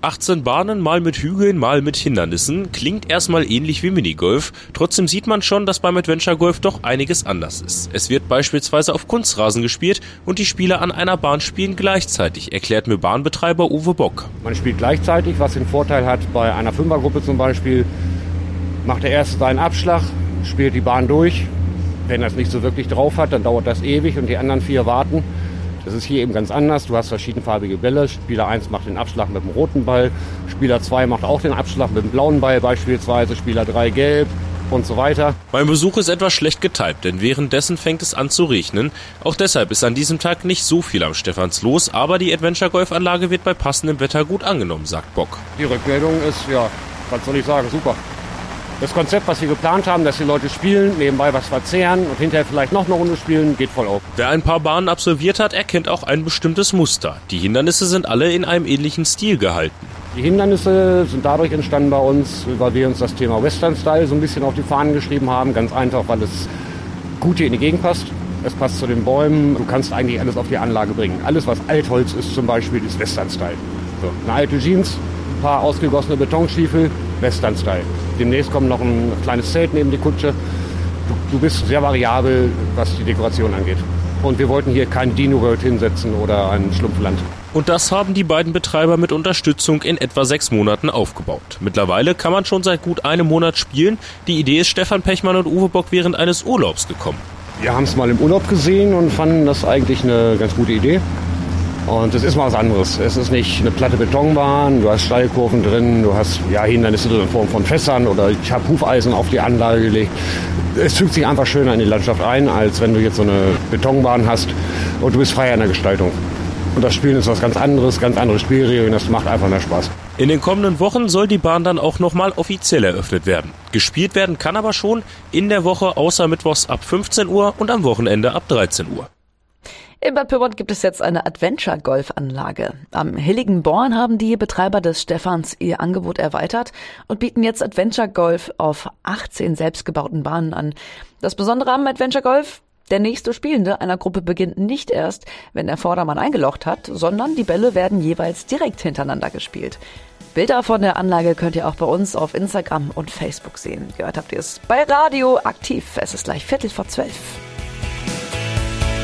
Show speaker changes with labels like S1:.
S1: 18 Bahnen, mal mit Hügeln, mal mit Hindernissen, klingt erstmal ähnlich wie Minigolf. Trotzdem sieht man schon, dass beim Adventure Golf doch einiges anders ist. Es wird beispielsweise auf Kunstrasen gespielt und die Spieler an einer Bahn spielen gleichzeitig, erklärt mir Bahnbetreiber Uwe Bock.
S2: Man spielt gleichzeitig, was den Vorteil hat, bei einer Fünfergruppe zum Beispiel, macht der Erste seinen Abschlag, spielt die Bahn durch. Wenn er es nicht so wirklich drauf hat, dann dauert das ewig und die anderen vier warten. Das ist hier eben ganz anders. Du hast verschiedenfarbige Bälle. Spieler 1 macht den Abschlag mit dem roten Ball. Spieler 2 macht auch den Abschlag mit dem blauen Ball beispielsweise. Spieler 3 gelb und so weiter.
S1: Mein Besuch ist etwas schlecht getypt, denn währenddessen fängt es an zu regnen. Auch deshalb ist an diesem Tag nicht so viel am Stephans los, aber die Adventure Golf Anlage wird bei passendem Wetter gut angenommen, sagt Bock.
S2: Die Rückmeldung ist, ja, was soll ich sagen, super. Das Konzept, was wir geplant haben, dass die Leute spielen, nebenbei was verzehren und hinterher vielleicht noch eine Runde spielen, geht voll auf.
S1: Wer ein paar Bahnen absolviert hat, erkennt auch ein bestimmtes Muster. Die Hindernisse sind alle in einem ähnlichen Stil gehalten.
S2: Die Hindernisse sind dadurch entstanden bei uns, weil wir uns das Thema Western Style so ein bisschen auf die Fahnen geschrieben haben. Ganz einfach, weil es gut hier in die Gegend passt. Es passt zu den Bäumen. Du kannst eigentlich alles auf die Anlage bringen. Alles, was Altholz ist zum Beispiel, ist Western Style. So, eine alte Jeans, ein paar ausgegossene Betonstiefel, Western Style. Demnächst kommt noch ein kleines Zelt neben die Kutsche. Du, du bist sehr variabel, was die Dekoration angeht. Und wir wollten hier kein Dino World hinsetzen oder ein Schlumpfland.
S1: Und das haben die beiden Betreiber mit Unterstützung in etwa sechs Monaten aufgebaut. Mittlerweile kann man schon seit gut einem Monat spielen. Die Idee ist Stefan Pechmann und Uwe Bock während eines Urlaubs gekommen.
S2: Wir haben es mal im Urlaub gesehen und fanden das eigentlich eine ganz gute Idee. Und es ist mal was anderes. Es ist nicht eine platte Betonbahn, du hast Steilkurven drin, du hast ja, Hindernisse in Form von Fässern oder ich habe Hufeisen auf die Anlage gelegt. Es fügt sich einfach schöner in die Landschaft ein, als wenn du jetzt so eine Betonbahn hast und du bist freier in der Gestaltung. Und das Spielen ist was ganz anderes, ganz andere Spielregeln, das macht einfach mehr Spaß.
S1: In den kommenden Wochen soll die Bahn dann auch nochmal offiziell eröffnet werden. Gespielt werden kann aber schon in der Woche außer Mittwochs ab 15 Uhr und am Wochenende ab 13 Uhr.
S3: In Bad Pyrmont gibt es jetzt eine Adventure-Golfanlage. Am Hilligen Born haben die Betreiber des Stephans ihr Angebot erweitert und bieten jetzt Adventure Golf auf 18 selbstgebauten Bahnen an. Das Besondere am Adventure Golf, der nächste Spielende einer Gruppe beginnt nicht erst, wenn der Vordermann eingelocht hat, sondern die Bälle werden jeweils direkt hintereinander gespielt. Bilder von der Anlage könnt ihr auch bei uns auf Instagram und Facebook sehen. Gehört habt ihr es bei Radio aktiv. Es ist gleich Viertel vor zwölf.